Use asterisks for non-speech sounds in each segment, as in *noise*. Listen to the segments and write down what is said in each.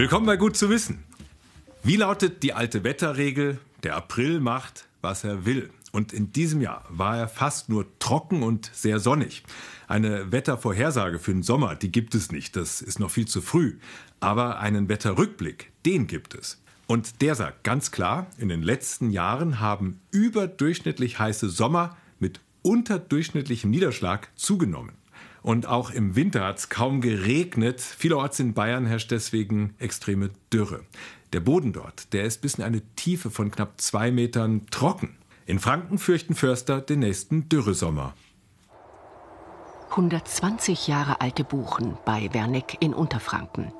Willkommen bei Gut zu wissen. Wie lautet die alte Wetterregel? Der April macht, was er will. Und in diesem Jahr war er fast nur trocken und sehr sonnig. Eine Wettervorhersage für den Sommer, die gibt es nicht. Das ist noch viel zu früh. Aber einen Wetterrückblick, den gibt es. Und der sagt ganz klar, in den letzten Jahren haben überdurchschnittlich heiße Sommer mit unterdurchschnittlichem Niederschlag zugenommen. Und auch im Winter hat es kaum geregnet. Vielerorts in Bayern herrscht deswegen extreme Dürre. Der Boden dort, der ist bis in eine Tiefe von knapp zwei Metern trocken. In Franken fürchten Förster den nächsten Dürresommer. 120 Jahre alte Buchen bei Werneck in Unterfranken.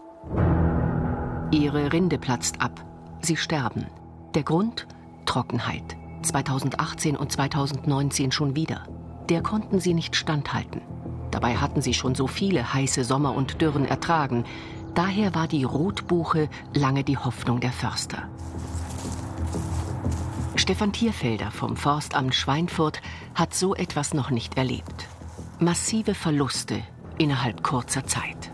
Ihre Rinde platzt ab. Sie sterben. Der Grund? Trockenheit. 2018 und 2019 schon wieder. Der konnten sie nicht standhalten. Dabei hatten sie schon so viele heiße Sommer und Dürren ertragen. Daher war die Rotbuche lange die Hoffnung der Förster. Stefan Tierfelder vom Forstamt Schweinfurt hat so etwas noch nicht erlebt. Massive Verluste innerhalb kurzer Zeit.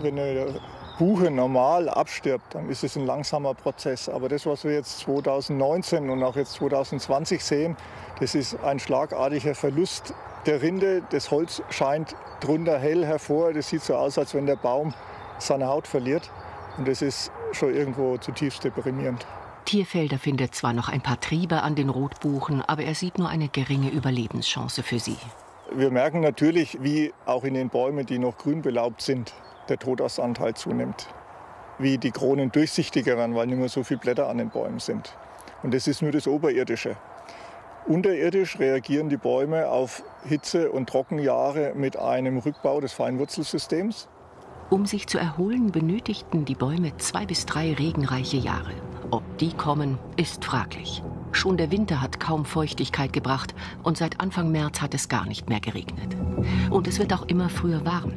Wenn eine Buche normal abstirbt, dann ist es ein langsamer Prozess. Aber das, was wir jetzt 2019 und auch jetzt 2020 sehen, das ist ein schlagartiger Verlust der Rinde. Das Holz scheint drunter hell hervor. Das sieht so aus, als wenn der Baum seine Haut verliert. Und das ist schon irgendwo zutiefst deprimierend. Tierfelder findet zwar noch ein paar Triebe an den Rotbuchen, aber er sieht nur eine geringe Überlebenschance für sie. Wir merken natürlich, wie auch in den Bäumen, die noch grün belaubt sind, der Totastanteil zunimmt. Wie die Kronen durchsichtiger werden, weil nicht mehr so viele Blätter an den Bäumen sind. Und das ist nur das Oberirdische. Unterirdisch reagieren die Bäume auf Hitze- und Trockenjahre mit einem Rückbau des Feinwurzelsystems. Um sich zu erholen, benötigten die Bäume zwei bis drei regenreiche Jahre. Ob die kommen, ist fraglich. Schon der Winter hat kaum Feuchtigkeit gebracht und seit Anfang März hat es gar nicht mehr geregnet. Und es wird auch immer früher warm.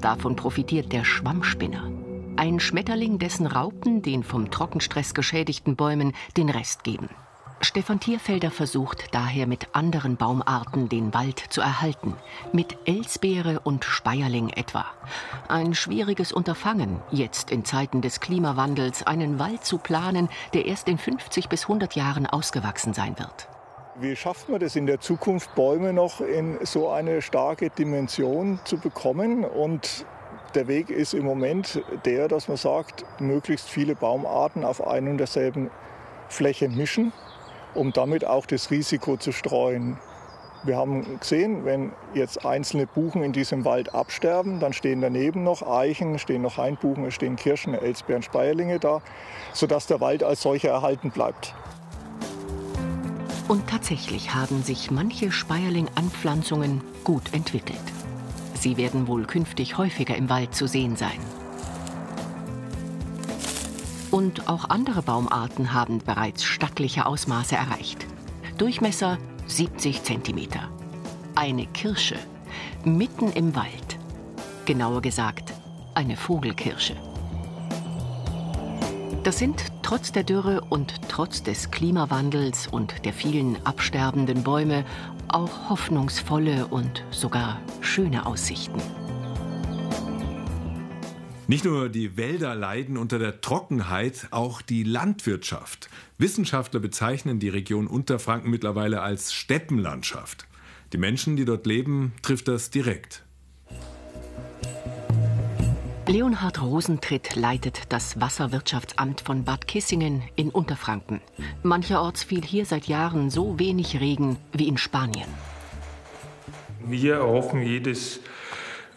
Davon profitiert der Schwammspinner. Ein Schmetterling, dessen Raupen den vom Trockenstress geschädigten Bäumen den Rest geben. Stefan Tierfelder versucht daher mit anderen Baumarten den Wald zu erhalten, mit Elsbeere und Speierling etwa. Ein schwieriges Unterfangen, jetzt in Zeiten des Klimawandels einen Wald zu planen, der erst in 50 bis 100 Jahren ausgewachsen sein wird. Wie schafft man das in der Zukunft, Bäume noch in so eine starke Dimension zu bekommen? Und der Weg ist im Moment der, dass man sagt, möglichst viele Baumarten auf ein und derselben Fläche mischen um damit auch das Risiko zu streuen. Wir haben gesehen, wenn jetzt einzelne Buchen in diesem Wald absterben, dann stehen daneben noch Eichen, stehen noch Hainbuchen, es stehen Kirschen, Elsbeeren, Speierlinge da, sodass der Wald als solcher erhalten bleibt. Und tatsächlich haben sich manche Speierling-Anpflanzungen gut entwickelt. Sie werden wohl künftig häufiger im Wald zu sehen sein. Und auch andere Baumarten haben bereits stattliche Ausmaße erreicht. Durchmesser 70 cm. Eine Kirsche mitten im Wald. Genauer gesagt, eine Vogelkirsche. Das sind trotz der Dürre und trotz des Klimawandels und der vielen absterbenden Bäume auch hoffnungsvolle und sogar schöne Aussichten. Nicht nur die Wälder leiden unter der Trockenheit, auch die Landwirtschaft. Wissenschaftler bezeichnen die Region Unterfranken mittlerweile als Steppenlandschaft. Die Menschen, die dort leben, trifft das direkt. Leonhard Rosentritt leitet das Wasserwirtschaftsamt von Bad Kissingen in Unterfranken. Mancherorts fiel hier seit Jahren so wenig Regen wie in Spanien. Wir erhoffen jedes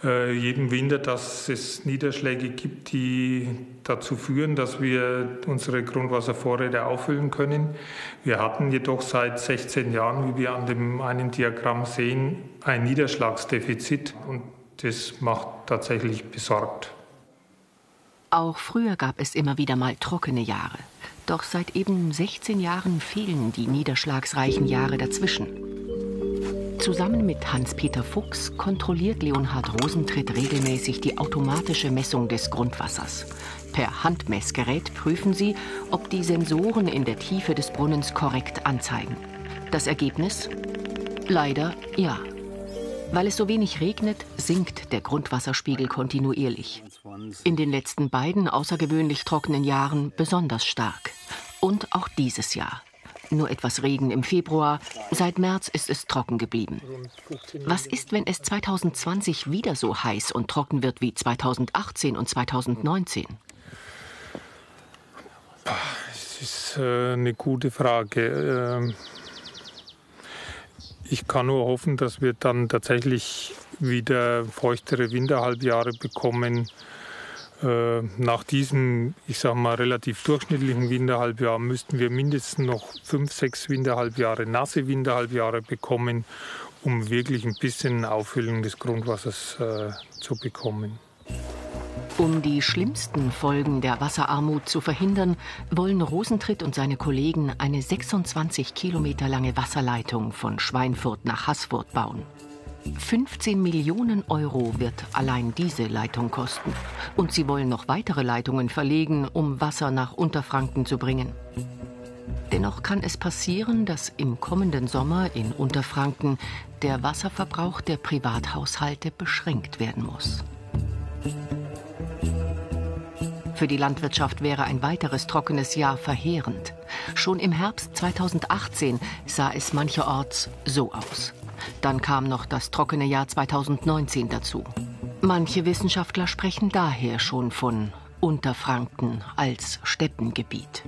äh, jeden Winter, dass es Niederschläge gibt, die dazu führen, dass wir unsere Grundwasservorräte auffüllen können. Wir hatten jedoch seit 16 Jahren, wie wir an dem einen Diagramm sehen, ein Niederschlagsdefizit und das macht tatsächlich besorgt. Auch früher gab es immer wieder mal trockene Jahre. Doch seit eben 16 Jahren fehlen die niederschlagsreichen Jahre dazwischen. Zusammen mit Hans-Peter Fuchs kontrolliert Leonhard Rosentritt regelmäßig die automatische Messung des Grundwassers. Per Handmessgerät prüfen sie, ob die Sensoren in der Tiefe des Brunnens korrekt anzeigen. Das Ergebnis? Leider ja. Weil es so wenig regnet, sinkt der Grundwasserspiegel kontinuierlich. In den letzten beiden außergewöhnlich trockenen Jahren besonders stark. Und auch dieses Jahr. Nur etwas Regen im Februar. Seit März ist es trocken geblieben. Was ist, wenn es 2020 wieder so heiß und trocken wird wie 2018 und 2019? Das ist äh, eine gute Frage. Ähm, ich kann nur hoffen, dass wir dann tatsächlich wieder feuchtere Winterhalbjahre bekommen. Äh, nach diesem, ich sage mal, relativ durchschnittlichen Winterhalbjahr müssten wir mindestens noch fünf, sechs Winterhalbjahre, nasse Winterhalbjahre bekommen, um wirklich ein bisschen Auffüllung des Grundwassers äh, zu bekommen. Um die schlimmsten Folgen der Wasserarmut zu verhindern, wollen Rosentritt und seine Kollegen eine 26 Kilometer lange Wasserleitung von Schweinfurt nach Haßfurt bauen. 15 Millionen Euro wird allein diese Leitung kosten. Und sie wollen noch weitere Leitungen verlegen, um Wasser nach Unterfranken zu bringen. Dennoch kann es passieren, dass im kommenden Sommer in Unterfranken der Wasserverbrauch der Privathaushalte beschränkt werden muss. Für die Landwirtschaft wäre ein weiteres trockenes Jahr verheerend. Schon im Herbst 2018 sah es mancherorts so aus. Dann kam noch das trockene Jahr 2019 dazu. Manche Wissenschaftler sprechen daher schon von Unterfranken als Steppengebiet.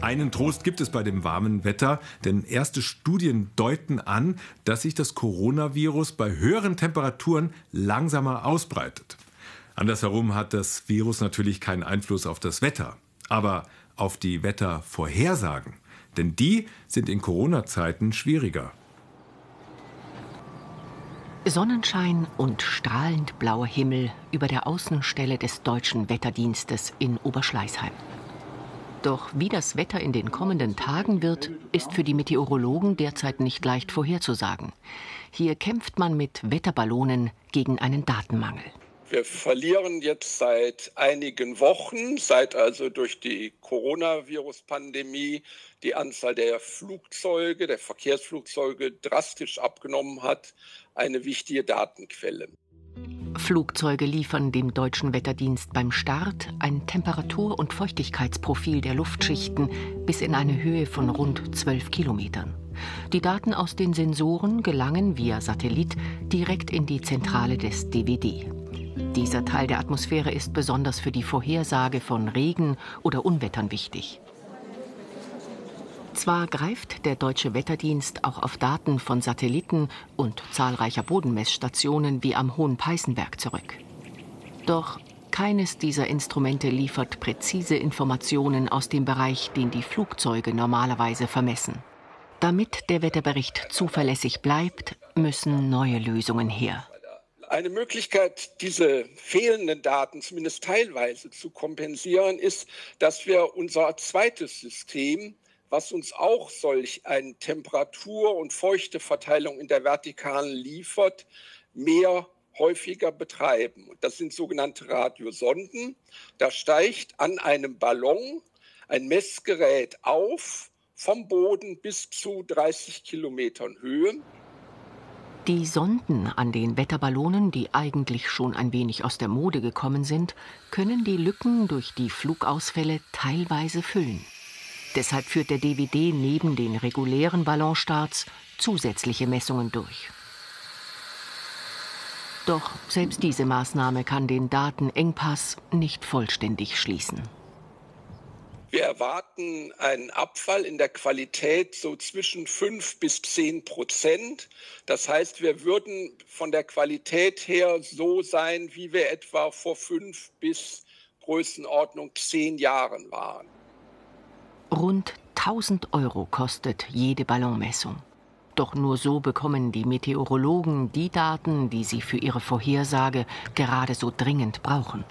Einen Trost gibt es bei dem warmen Wetter, denn erste Studien deuten an, dass sich das Coronavirus bei höheren Temperaturen langsamer ausbreitet. Andersherum hat das Virus natürlich keinen Einfluss auf das Wetter, aber auf die Wettervorhersagen. Denn die sind in Corona-Zeiten schwieriger. Sonnenschein und strahlend blauer Himmel über der Außenstelle des deutschen Wetterdienstes in Oberschleißheim. Doch wie das Wetter in den kommenden Tagen wird, ist für die Meteorologen derzeit nicht leicht vorherzusagen. Hier kämpft man mit Wetterballonen gegen einen Datenmangel. Wir verlieren jetzt seit einigen Wochen, seit also durch die Coronavirus-Pandemie die Anzahl der Flugzeuge, der Verkehrsflugzeuge drastisch abgenommen hat, eine wichtige Datenquelle. Flugzeuge liefern dem deutschen Wetterdienst beim Start ein Temperatur- und Feuchtigkeitsprofil der Luftschichten bis in eine Höhe von rund 12 Kilometern. Die Daten aus den Sensoren gelangen via Satellit direkt in die Zentrale des DWD. Dieser Teil der Atmosphäre ist besonders für die Vorhersage von Regen oder Unwettern wichtig. Zwar greift der deutsche Wetterdienst auch auf Daten von Satelliten und zahlreicher Bodenmessstationen wie am Hohen Peißenberg zurück. Doch keines dieser Instrumente liefert präzise Informationen aus dem Bereich, den die Flugzeuge normalerweise vermessen. Damit der Wetterbericht zuverlässig bleibt, müssen neue Lösungen her. Eine Möglichkeit, diese fehlenden Daten zumindest teilweise zu kompensieren, ist, dass wir unser zweites System, was uns auch solch eine Temperatur- und Feuchteverteilung in der Vertikalen liefert, mehr häufiger betreiben. Das sind sogenannte Radiosonden. Da steigt an einem Ballon ein Messgerät auf vom Boden bis zu 30 Kilometern Höhe. Die Sonden an den Wetterballonen, die eigentlich schon ein wenig aus der Mode gekommen sind, können die Lücken durch die Flugausfälle teilweise füllen. Deshalb führt der DVD neben den regulären Ballonstarts zusätzliche Messungen durch. Doch selbst diese Maßnahme kann den Datenengpass nicht vollständig schließen. Wir erwarten einen Abfall in der Qualität so zwischen fünf bis zehn Prozent. Das heißt, wir würden von der Qualität her so sein, wie wir etwa vor fünf bis Größenordnung zehn Jahren waren. Rund 1000 Euro kostet jede Ballonmessung. Doch nur so bekommen die Meteorologen die Daten, die sie für ihre Vorhersage gerade so dringend brauchen.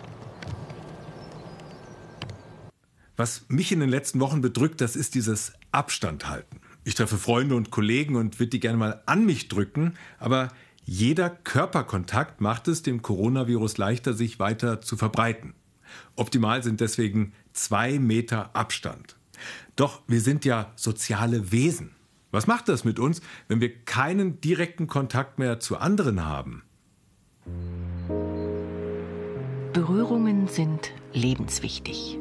Was mich in den letzten Wochen bedrückt, das ist dieses Abstand halten. Ich treffe Freunde und Kollegen und würde die gerne mal an mich drücken, aber jeder Körperkontakt macht es dem Coronavirus leichter, sich weiter zu verbreiten. Optimal sind deswegen zwei Meter Abstand. Doch wir sind ja soziale Wesen. Was macht das mit uns, wenn wir keinen direkten Kontakt mehr zu anderen haben? Berührungen sind lebenswichtig.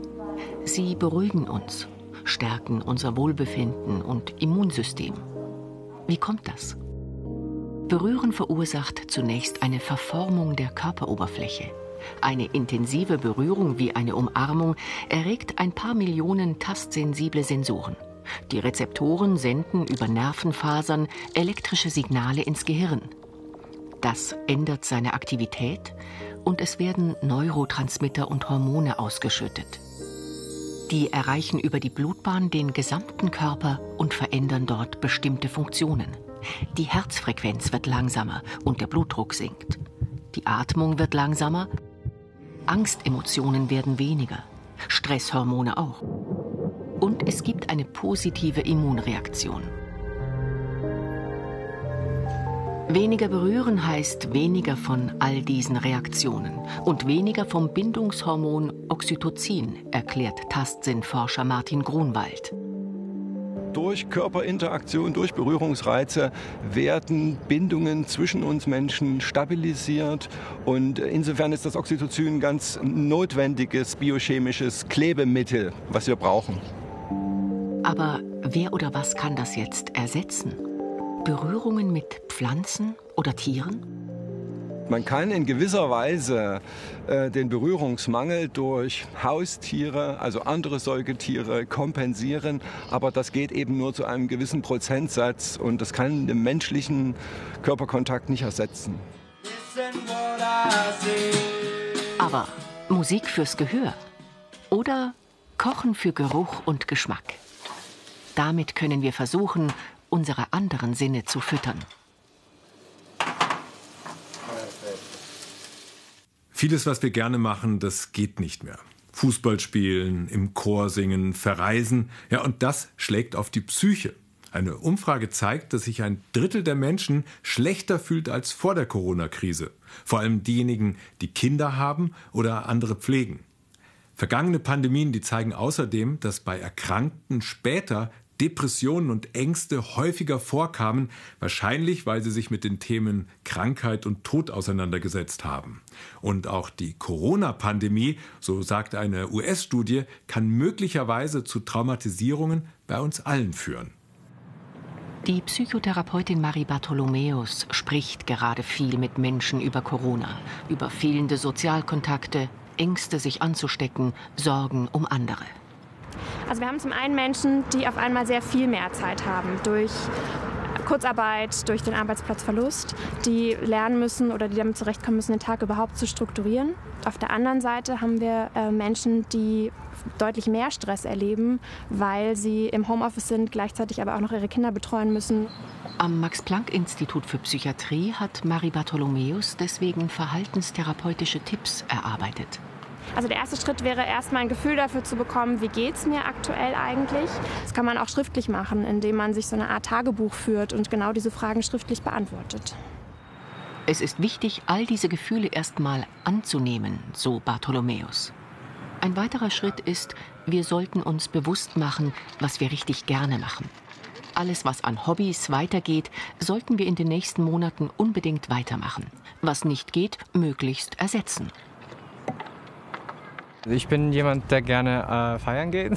Sie beruhigen uns, stärken unser Wohlbefinden und Immunsystem. Wie kommt das? Berühren verursacht zunächst eine Verformung der Körperoberfläche. Eine intensive Berührung wie eine Umarmung erregt ein paar Millionen tastsensible Sensoren. Die Rezeptoren senden über Nervenfasern elektrische Signale ins Gehirn. Das ändert seine Aktivität und es werden Neurotransmitter und Hormone ausgeschüttet. Die erreichen über die Blutbahn den gesamten Körper und verändern dort bestimmte Funktionen. Die Herzfrequenz wird langsamer und der Blutdruck sinkt. Die Atmung wird langsamer, Angstemotionen werden weniger, Stresshormone auch. Und es gibt eine positive Immunreaktion. Weniger berühren heißt weniger von all diesen Reaktionen und weniger vom Bindungshormon Oxytocin, erklärt Tastsinnforscher Martin Grunwald. Durch Körperinteraktion, durch Berührungsreize werden Bindungen zwischen uns Menschen stabilisiert. Und insofern ist das Oxytocin ein ganz notwendiges biochemisches Klebemittel, was wir brauchen. Aber wer oder was kann das jetzt ersetzen? Berührungen mit Pflanzen oder Tieren? Man kann in gewisser Weise äh, den Berührungsmangel durch Haustiere, also andere Säugetiere, kompensieren, aber das geht eben nur zu einem gewissen Prozentsatz und das kann den menschlichen Körperkontakt nicht ersetzen. Aber Musik fürs Gehör oder Kochen für Geruch und Geschmack. Damit können wir versuchen, unsere anderen Sinne zu füttern. Vieles, was wir gerne machen, das geht nicht mehr. Fußball spielen, im Chor singen, verreisen, ja, und das schlägt auf die Psyche. Eine Umfrage zeigt, dass sich ein Drittel der Menschen schlechter fühlt als vor der Corona-Krise. Vor allem diejenigen, die Kinder haben oder andere pflegen. Vergangene Pandemien, die zeigen außerdem, dass bei Erkrankten später Depressionen und Ängste häufiger vorkamen, wahrscheinlich weil sie sich mit den Themen Krankheit und Tod auseinandergesetzt haben. Und auch die Corona-Pandemie, so sagt eine US-Studie, kann möglicherweise zu Traumatisierungen bei uns allen führen. Die Psychotherapeutin Marie Bartholomäus spricht gerade viel mit Menschen über Corona, über fehlende Sozialkontakte, Ängste, sich anzustecken, Sorgen um andere. Also wir haben zum einen Menschen, die auf einmal sehr viel mehr Zeit haben durch Kurzarbeit, durch den Arbeitsplatzverlust, die lernen müssen oder die damit zurechtkommen müssen, den Tag überhaupt zu strukturieren. Auf der anderen Seite haben wir äh, Menschen, die deutlich mehr Stress erleben, weil sie im Homeoffice sind, gleichzeitig aber auch noch ihre Kinder betreuen müssen. Am Max-Planck-Institut für Psychiatrie hat Marie Bartholomäus deswegen verhaltenstherapeutische Tipps erarbeitet. Also der erste Schritt wäre erstmal ein Gefühl dafür zu bekommen, wie geht es mir aktuell eigentlich. Das kann man auch schriftlich machen, indem man sich so eine Art Tagebuch führt und genau diese Fragen schriftlich beantwortet. Es ist wichtig, all diese Gefühle erstmal anzunehmen, so Bartholomäus. Ein weiterer Schritt ist, wir sollten uns bewusst machen, was wir richtig gerne machen. Alles, was an Hobbys weitergeht, sollten wir in den nächsten Monaten unbedingt weitermachen. Was nicht geht, möglichst ersetzen. Ich bin jemand, der gerne äh, feiern geht,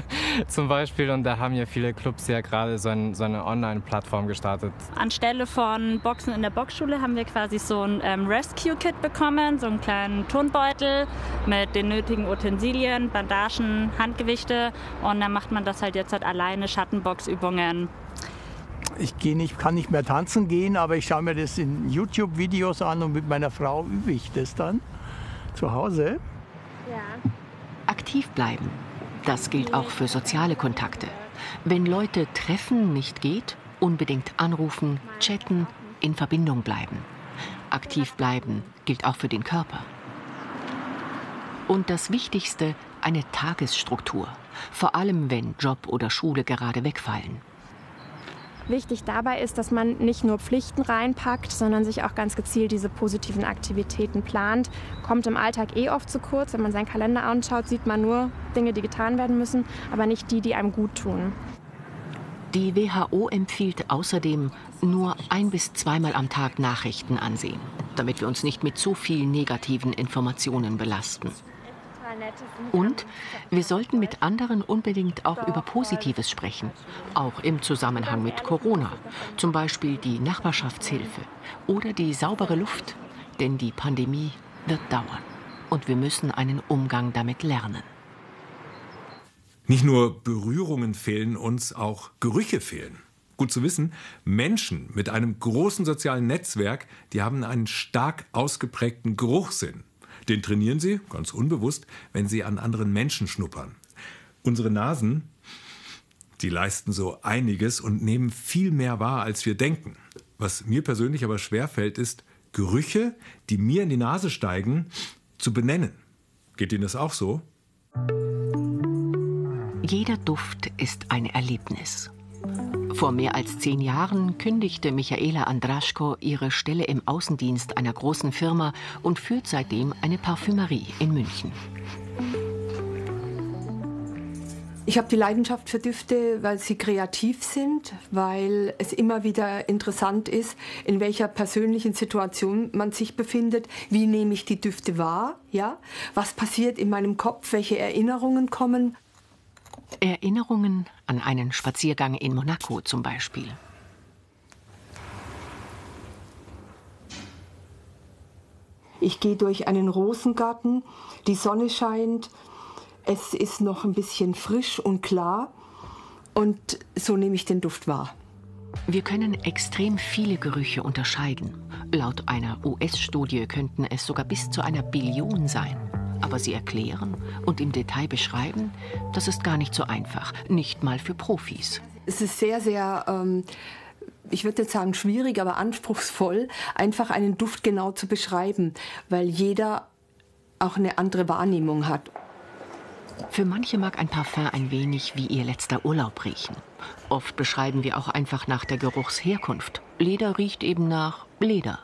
*laughs* zum Beispiel. Und da haben ja viele Clubs ja gerade so, ein, so eine Online-Plattform gestartet. Anstelle von Boxen in der Boxschule haben wir quasi so ein ähm, Rescue-Kit bekommen, so einen kleinen Turnbeutel mit den nötigen Utensilien, Bandagen, Handgewichte. Und dann macht man das halt jetzt halt alleine, Schattenboxübungen. Ich gehe nicht, kann nicht mehr tanzen gehen, aber ich schaue mir das in YouTube-Videos an und mit meiner Frau übe ich das dann zu Hause. Ja. Aktiv bleiben. Das gilt auch für soziale Kontakte. Wenn Leute treffen nicht geht, unbedingt anrufen, chatten, in Verbindung bleiben. Aktiv bleiben gilt auch für den Körper. Und das Wichtigste, eine Tagesstruktur. Vor allem, wenn Job oder Schule gerade wegfallen. Wichtig dabei ist, dass man nicht nur Pflichten reinpackt, sondern sich auch ganz gezielt diese positiven Aktivitäten plant. Kommt im Alltag eh oft zu kurz. Wenn man seinen Kalender anschaut, sieht man nur Dinge, die getan werden müssen, aber nicht die, die einem gut tun. Die WHO empfiehlt außerdem nur ein bis zweimal am Tag Nachrichten ansehen, damit wir uns nicht mit zu vielen negativen Informationen belasten. Und wir sollten mit anderen unbedingt auch über Positives sprechen, auch im Zusammenhang mit Corona, zum Beispiel die Nachbarschaftshilfe oder die saubere Luft, denn die Pandemie wird dauern und wir müssen einen Umgang damit lernen. Nicht nur Berührungen fehlen uns, auch Gerüche fehlen. Gut zu wissen, Menschen mit einem großen sozialen Netzwerk, die haben einen stark ausgeprägten Geruchssinn. Den trainieren sie, ganz unbewusst, wenn sie an anderen Menschen schnuppern. Unsere Nasen, die leisten so einiges und nehmen viel mehr wahr, als wir denken. Was mir persönlich aber schwerfällt, ist, Gerüche, die mir in die Nase steigen, zu benennen. Geht Ihnen das auch so? Jeder Duft ist ein Erlebnis. Vor mehr als zehn Jahren kündigte Michaela Andraschko ihre Stelle im Außendienst einer großen Firma und führt seitdem eine Parfümerie in München. Ich habe die Leidenschaft für Düfte, weil sie kreativ sind, weil es immer wieder interessant ist, in welcher persönlichen Situation man sich befindet, wie nehme ich die Düfte wahr, ja? Was passiert in meinem Kopf, welche Erinnerungen kommen? Erinnerungen an einen Spaziergang in Monaco zum Beispiel. Ich gehe durch einen Rosengarten, die Sonne scheint, es ist noch ein bisschen frisch und klar und so nehme ich den Duft wahr. Wir können extrem viele Gerüche unterscheiden. Laut einer US-Studie könnten es sogar bis zu einer Billion sein. Aber sie erklären und im Detail beschreiben, das ist gar nicht so einfach, nicht mal für Profis. Es ist sehr, sehr, ähm, ich würde jetzt sagen schwierig, aber anspruchsvoll, einfach einen Duft genau zu beschreiben, weil jeder auch eine andere Wahrnehmung hat. Für manche mag ein Parfum ein wenig wie ihr letzter Urlaub riechen. Oft beschreiben wir auch einfach nach der Geruchsherkunft. Leder riecht eben nach Leder.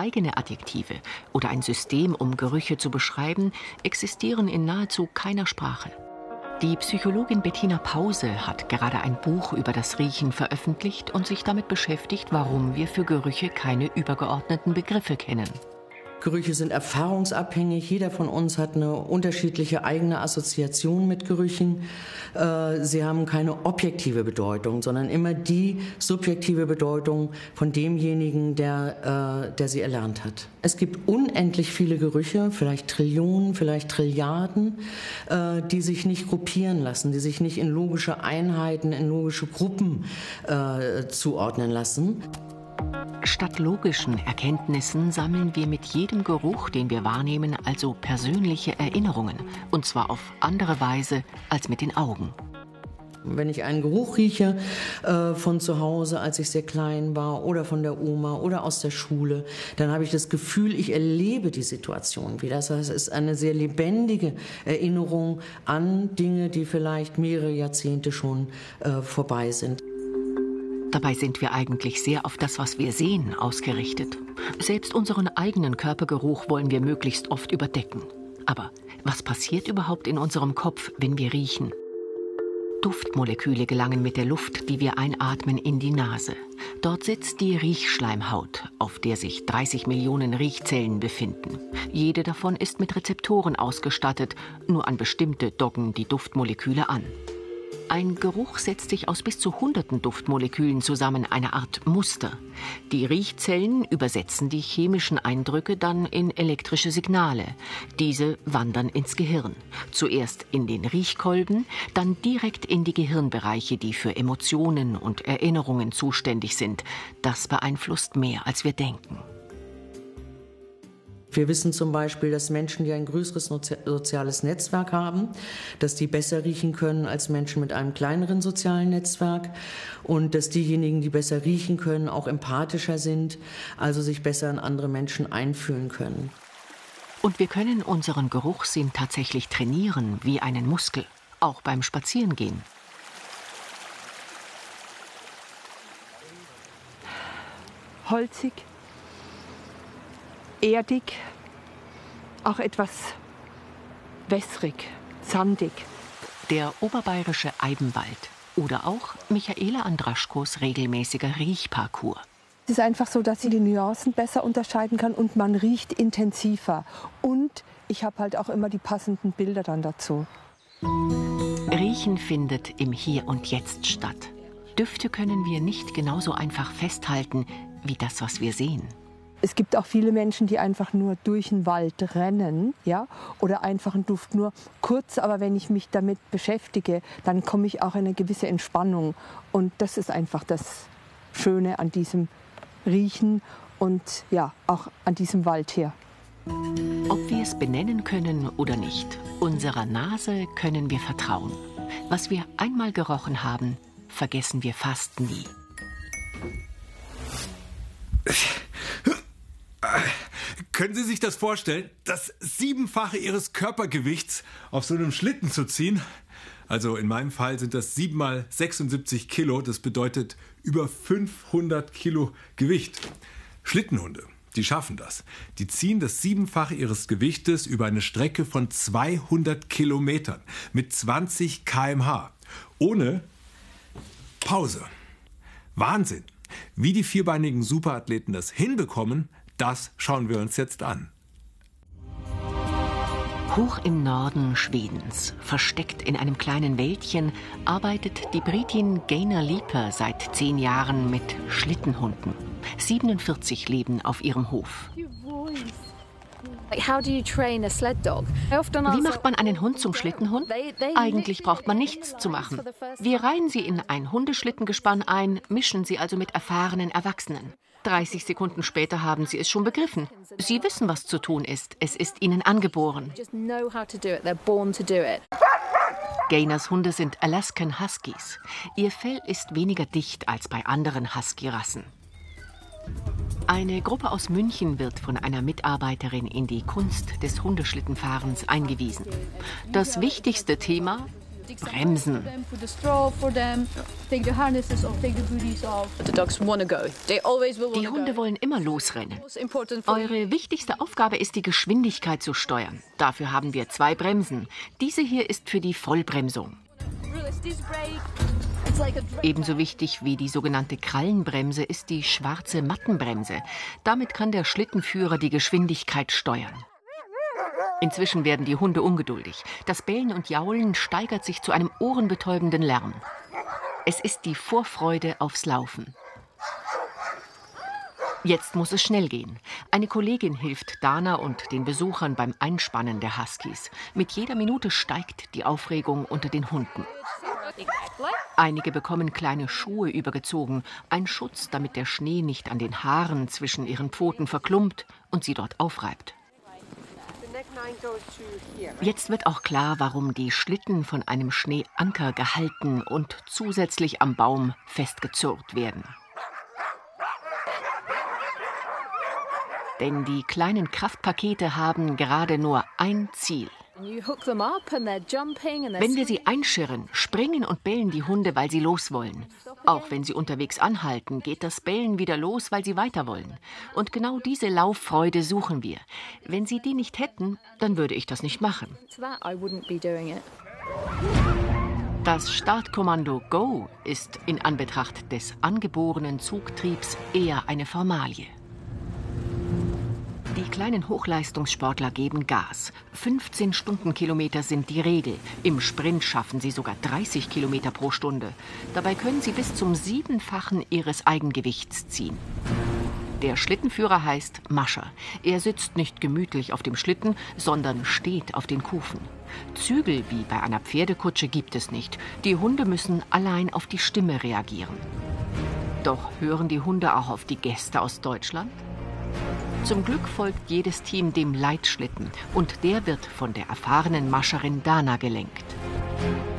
Eigene Adjektive oder ein System, um Gerüche zu beschreiben, existieren in nahezu keiner Sprache. Die Psychologin Bettina Pause hat gerade ein Buch über das Riechen veröffentlicht und sich damit beschäftigt, warum wir für Gerüche keine übergeordneten Begriffe kennen. Gerüche sind erfahrungsabhängig. Jeder von uns hat eine unterschiedliche eigene Assoziation mit Gerüchen. Äh, sie haben keine objektive Bedeutung, sondern immer die subjektive Bedeutung von demjenigen, der, äh, der sie erlernt hat. Es gibt unendlich viele Gerüche, vielleicht Trillionen, vielleicht Trilliarden, äh, die sich nicht gruppieren lassen, die sich nicht in logische Einheiten, in logische Gruppen zuordnen lassen. Statt logischen Erkenntnissen sammeln wir mit jedem Geruch, den wir wahrnehmen, also persönliche Erinnerungen. Und zwar auf andere Weise als mit den Augen. Wenn ich einen Geruch rieche äh, von zu Hause, als ich sehr klein war, oder von der Oma oder aus der Schule, dann habe ich das Gefühl, ich erlebe die Situation wieder. Das heißt, es ist eine sehr lebendige Erinnerung an Dinge, die vielleicht mehrere Jahrzehnte schon äh, vorbei sind. Dabei sind wir eigentlich sehr auf das, was wir sehen, ausgerichtet. Selbst unseren eigenen Körpergeruch wollen wir möglichst oft überdecken. Aber was passiert überhaupt in unserem Kopf, wenn wir riechen? Duftmoleküle gelangen mit der Luft, die wir einatmen, in die Nase. Dort sitzt die Riechschleimhaut, auf der sich 30 Millionen Riechzellen befinden. Jede davon ist mit Rezeptoren ausgestattet, nur an bestimmte docken die Duftmoleküle an. Ein Geruch setzt sich aus bis zu hunderten Duftmolekülen zusammen, eine Art Muster. Die Riechzellen übersetzen die chemischen Eindrücke dann in elektrische Signale. Diese wandern ins Gehirn. Zuerst in den Riechkolben, dann direkt in die Gehirnbereiche, die für Emotionen und Erinnerungen zuständig sind. Das beeinflusst mehr, als wir denken. Wir wissen zum Beispiel, dass Menschen, die ein größeres soziales Netzwerk haben, dass die besser riechen können als Menschen mit einem kleineren sozialen Netzwerk und dass diejenigen, die besser riechen können, auch empathischer sind, also sich besser in andere Menschen einfühlen können. Und wir können unseren Geruchssinn tatsächlich trainieren wie einen Muskel, auch beim Spazierengehen. Holzig, erdig, auch etwas wässrig, sandig. Der oberbayerische Eibenwald, Oder auch Michaela Andraschkos regelmäßiger Riechparcours. Es ist einfach so, dass sie die Nuancen besser unterscheiden kann und man riecht intensiver. Und ich habe halt auch immer die passenden Bilder dann dazu. Riechen findet im Hier und Jetzt statt. Düfte können wir nicht genauso einfach festhalten wie das, was wir sehen. Es gibt auch viele Menschen, die einfach nur durch den Wald rennen, ja, oder einfach einen Duft nur kurz, aber wenn ich mich damit beschäftige, dann komme ich auch in eine gewisse Entspannung und das ist einfach das Schöne an diesem Riechen und ja, auch an diesem Wald hier. Ob wir es benennen können oder nicht, unserer Nase können wir vertrauen. Was wir einmal gerochen haben, vergessen wir fast nie. *laughs* Können Sie sich das vorstellen, das Siebenfache Ihres Körpergewichts auf so einem Schlitten zu ziehen? Also in meinem Fall sind das 7 mal 76 Kilo. Das bedeutet über 500 Kilo Gewicht. Schlittenhunde, die schaffen das. Die ziehen das Siebenfache ihres Gewichtes über eine Strecke von 200 Kilometern mit 20 kmh. Ohne Pause. Wahnsinn. Wie die vierbeinigen Superathleten das hinbekommen, das schauen wir uns jetzt an. Hoch im Norden Schwedens, versteckt in einem kleinen Wäldchen, arbeitet die Britin Gainer Leaper seit zehn Jahren mit Schlittenhunden. 47 leben auf ihrem Hof. Wie macht man einen Hund zum Schlittenhund? Eigentlich braucht man nichts zu machen. Wir reihen sie in ein Hundeschlittengespann ein, mischen sie also mit erfahrenen Erwachsenen. 30 Sekunden später haben sie es schon begriffen. Sie wissen, was zu tun ist. Es ist ihnen angeboren. Gainers Hunde sind Alaskan Huskies. Ihr Fell ist weniger dicht als bei anderen Husky-Rassen. Eine Gruppe aus München wird von einer Mitarbeiterin in die Kunst des Hundeschlittenfahrens eingewiesen. Das wichtigste Thema Bremsen. Die Hunde wollen immer losrennen. Eure wichtigste Aufgabe ist, die Geschwindigkeit zu steuern. Dafür haben wir zwei Bremsen. Diese hier ist für die Vollbremsung. Ebenso wichtig wie die sogenannte Krallenbremse ist die schwarze Mattenbremse. Damit kann der Schlittenführer die Geschwindigkeit steuern. Inzwischen werden die Hunde ungeduldig. Das Bellen und Jaulen steigert sich zu einem ohrenbetäubenden Lärm. Es ist die Vorfreude aufs Laufen. Jetzt muss es schnell gehen. Eine Kollegin hilft Dana und den Besuchern beim Einspannen der Huskies. Mit jeder Minute steigt die Aufregung unter den Hunden. Einige bekommen kleine Schuhe übergezogen, ein Schutz, damit der Schnee nicht an den Haaren zwischen ihren Pfoten verklumpt und sie dort aufreibt. Jetzt wird auch klar, warum die Schlitten von einem Schneeanker gehalten und zusätzlich am Baum festgezurrt werden. Denn die kleinen Kraftpakete haben gerade nur ein Ziel. Wenn wir sie einschirren, springen und bellen die Hunde, weil sie los wollen. Auch wenn sie unterwegs anhalten, geht das Bellen wieder los, weil sie weiter wollen. Und genau diese Lauffreude suchen wir. Wenn sie die nicht hätten, dann würde ich das nicht machen. Das Startkommando Go ist in Anbetracht des angeborenen Zugtriebs eher eine Formalie. Die kleinen Hochleistungssportler geben Gas. 15 Stundenkilometer sind die Regel. Im Sprint schaffen sie sogar 30 Kilometer pro Stunde. Dabei können sie bis zum Siebenfachen ihres Eigengewichts ziehen. Der Schlittenführer heißt Mascher. Er sitzt nicht gemütlich auf dem Schlitten, sondern steht auf den Kufen. Zügel wie bei einer Pferdekutsche gibt es nicht. Die Hunde müssen allein auf die Stimme reagieren. Doch hören die Hunde auch auf die Gäste aus Deutschland? Zum Glück folgt jedes Team dem Leitschlitten und der wird von der erfahrenen Mascherin Dana gelenkt.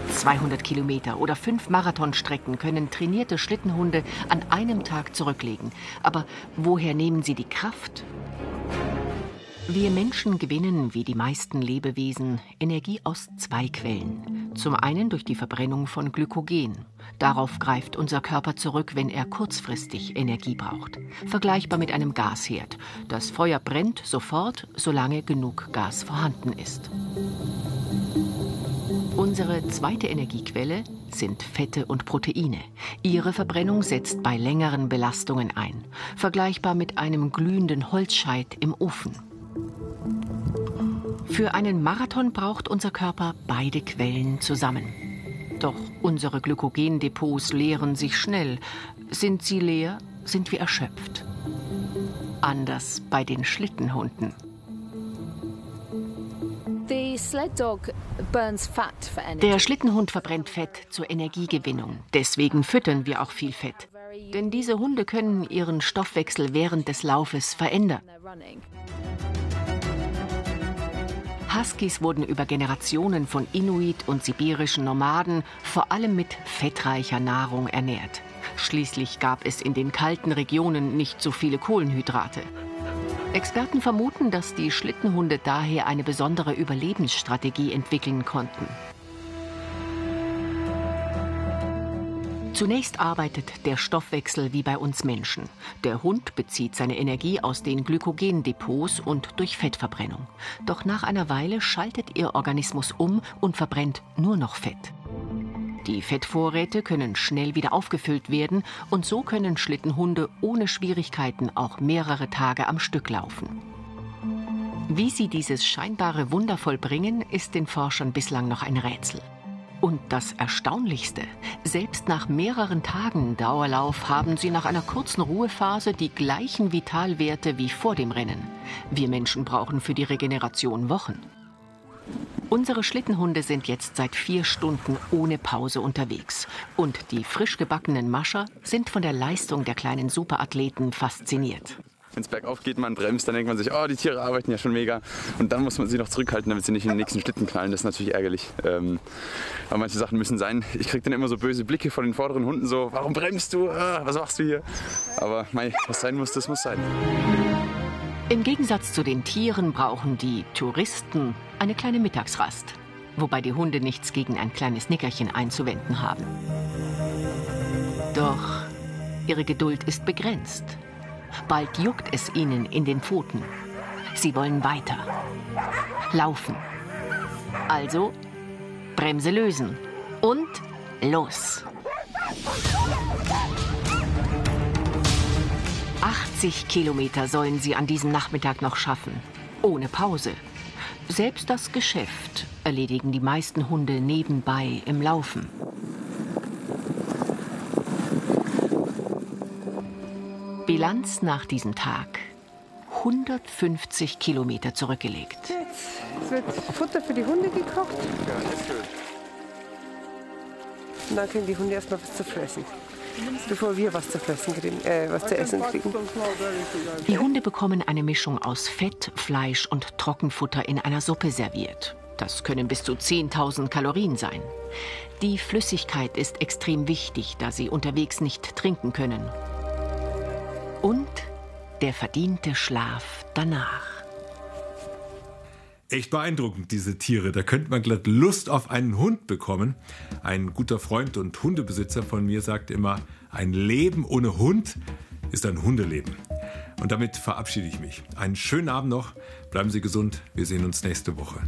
200 Kilometer oder fünf Marathonstrecken können trainierte Schlittenhunde an einem Tag zurücklegen. Aber woher nehmen sie die Kraft? Wir Menschen gewinnen, wie die meisten Lebewesen, Energie aus zwei Quellen. Zum einen durch die Verbrennung von Glykogen. Darauf greift unser Körper zurück, wenn er kurzfristig Energie braucht. Vergleichbar mit einem Gasherd. Das Feuer brennt sofort, solange genug Gas vorhanden ist. Unsere zweite Energiequelle sind Fette und Proteine. Ihre Verbrennung setzt bei längeren Belastungen ein, vergleichbar mit einem glühenden Holzscheit im Ofen. Für einen Marathon braucht unser Körper beide Quellen zusammen. Doch unsere Glykogendepots leeren sich schnell. Sind sie leer, sind wir erschöpft. Anders bei den Schlittenhunden. Der Schlittenhund verbrennt Fett zur Energiegewinnung. Deswegen füttern wir auch viel Fett. Denn diese Hunde können ihren Stoffwechsel während des Laufes verändern. Huskies wurden über Generationen von Inuit und sibirischen Nomaden vor allem mit fettreicher Nahrung ernährt. Schließlich gab es in den kalten Regionen nicht so viele Kohlenhydrate. Experten vermuten, dass die Schlittenhunde daher eine besondere Überlebensstrategie entwickeln konnten. Zunächst arbeitet der Stoffwechsel wie bei uns Menschen. Der Hund bezieht seine Energie aus den Glykogendepots und durch Fettverbrennung. Doch nach einer Weile schaltet ihr Organismus um und verbrennt nur noch Fett. Die Fettvorräte können schnell wieder aufgefüllt werden und so können Schlittenhunde ohne Schwierigkeiten auch mehrere Tage am Stück laufen. Wie sie dieses scheinbare Wunder vollbringen, ist den Forschern bislang noch ein Rätsel. Und das Erstaunlichste, selbst nach mehreren Tagen Dauerlauf haben sie nach einer kurzen Ruhephase die gleichen Vitalwerte wie vor dem Rennen. Wir Menschen brauchen für die Regeneration Wochen. Unsere Schlittenhunde sind jetzt seit vier Stunden ohne Pause unterwegs. Und die frisch gebackenen Mascher sind von der Leistung der kleinen Superathleten fasziniert. Wenn es bergauf geht, man bremst, dann denkt man sich, oh, die Tiere arbeiten ja schon mega. Und dann muss man sie noch zurückhalten, damit sie nicht in den nächsten Schlitten knallen. Das ist natürlich ärgerlich. Ähm, aber manche Sachen müssen sein. Ich kriege dann immer so böse Blicke von den vorderen Hunden, so, warum bremst du? Ah, was machst du hier? Aber mei, was sein muss, das muss sein. Im Gegensatz zu den Tieren brauchen die Touristen eine kleine Mittagsrast, wobei die Hunde nichts gegen ein kleines Nickerchen einzuwenden haben. Doch ihre Geduld ist begrenzt. Bald juckt es ihnen in den Pfoten. Sie wollen weiter. Laufen. Also Bremse lösen und los. 80 Kilometer sollen sie an diesem Nachmittag noch schaffen. Ohne Pause. Selbst das Geschäft erledigen die meisten Hunde nebenbei im Laufen. Bilanz nach diesem Tag. 150 Kilometer zurückgelegt. Jetzt wird Futter für die Hunde gekocht. Und dann kriegen die Hunde erstmal was zu fressen bevor wir was zu fressen kriegen, äh, was zu essen kriegen. Die Hunde bekommen eine Mischung aus Fett, Fleisch und Trockenfutter in einer Suppe serviert. Das können bis zu 10.000 Kalorien sein. Die Flüssigkeit ist extrem wichtig, da sie unterwegs nicht trinken können. Und der verdiente Schlaf danach. Echt beeindruckend, diese Tiere. Da könnte man glatt Lust auf einen Hund bekommen. Ein guter Freund und Hundebesitzer von mir sagt immer, ein Leben ohne Hund ist ein Hundeleben. Und damit verabschiede ich mich. Einen schönen Abend noch. Bleiben Sie gesund. Wir sehen uns nächste Woche.